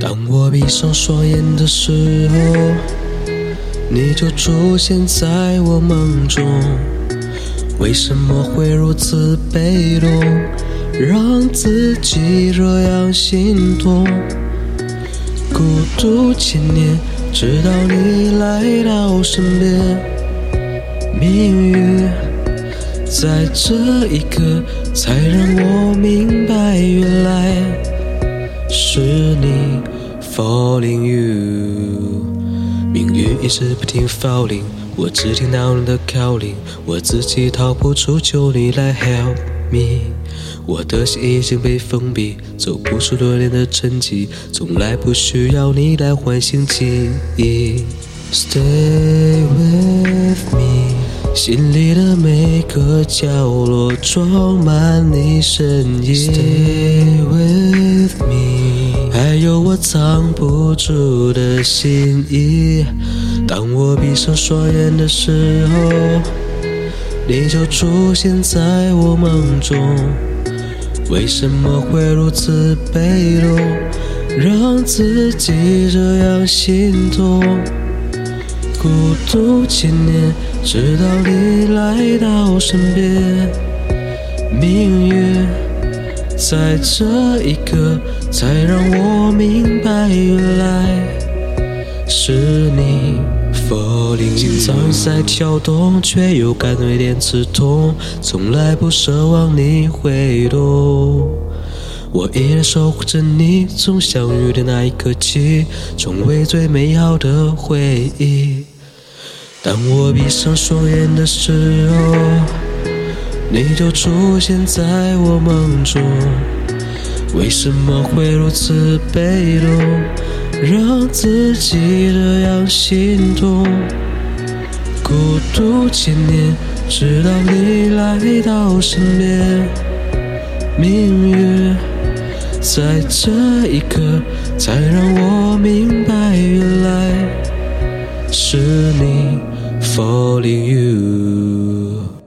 当我闭上双眼的时候，你就出现在我梦中。为什么会如此被动，让自己这样心痛？孤独千年，直到你来到身边，命运在这一刻才让我明 you。命运一直不停 falling，我只听到你的 calling，我自己逃不出，求你来 help me。我的心已经被封闭，走不出多年的沉寂，从来不需要你来唤醒记忆。Stay with me，心里的每个角落装满你身影。Stay with me，藏不住的心意。当我闭上双眼的时候，你就出现在我梦中。为什么会如此被动，让自己这样心痛？孤独千年，直到你来到身边，命运在这一刻才让我明心脏在跳动，却又感到一点刺痛。从来不奢望你会懂，我依然守护着你。从相遇的那一刻起，成为最美好的回忆。当我闭上双眼的时候，你就出现在我梦中。为什么会如此被动，让自己这样心痛？孤独千年，直到你来到身边，命运在这一刻才让我明白，原来是你 falling you。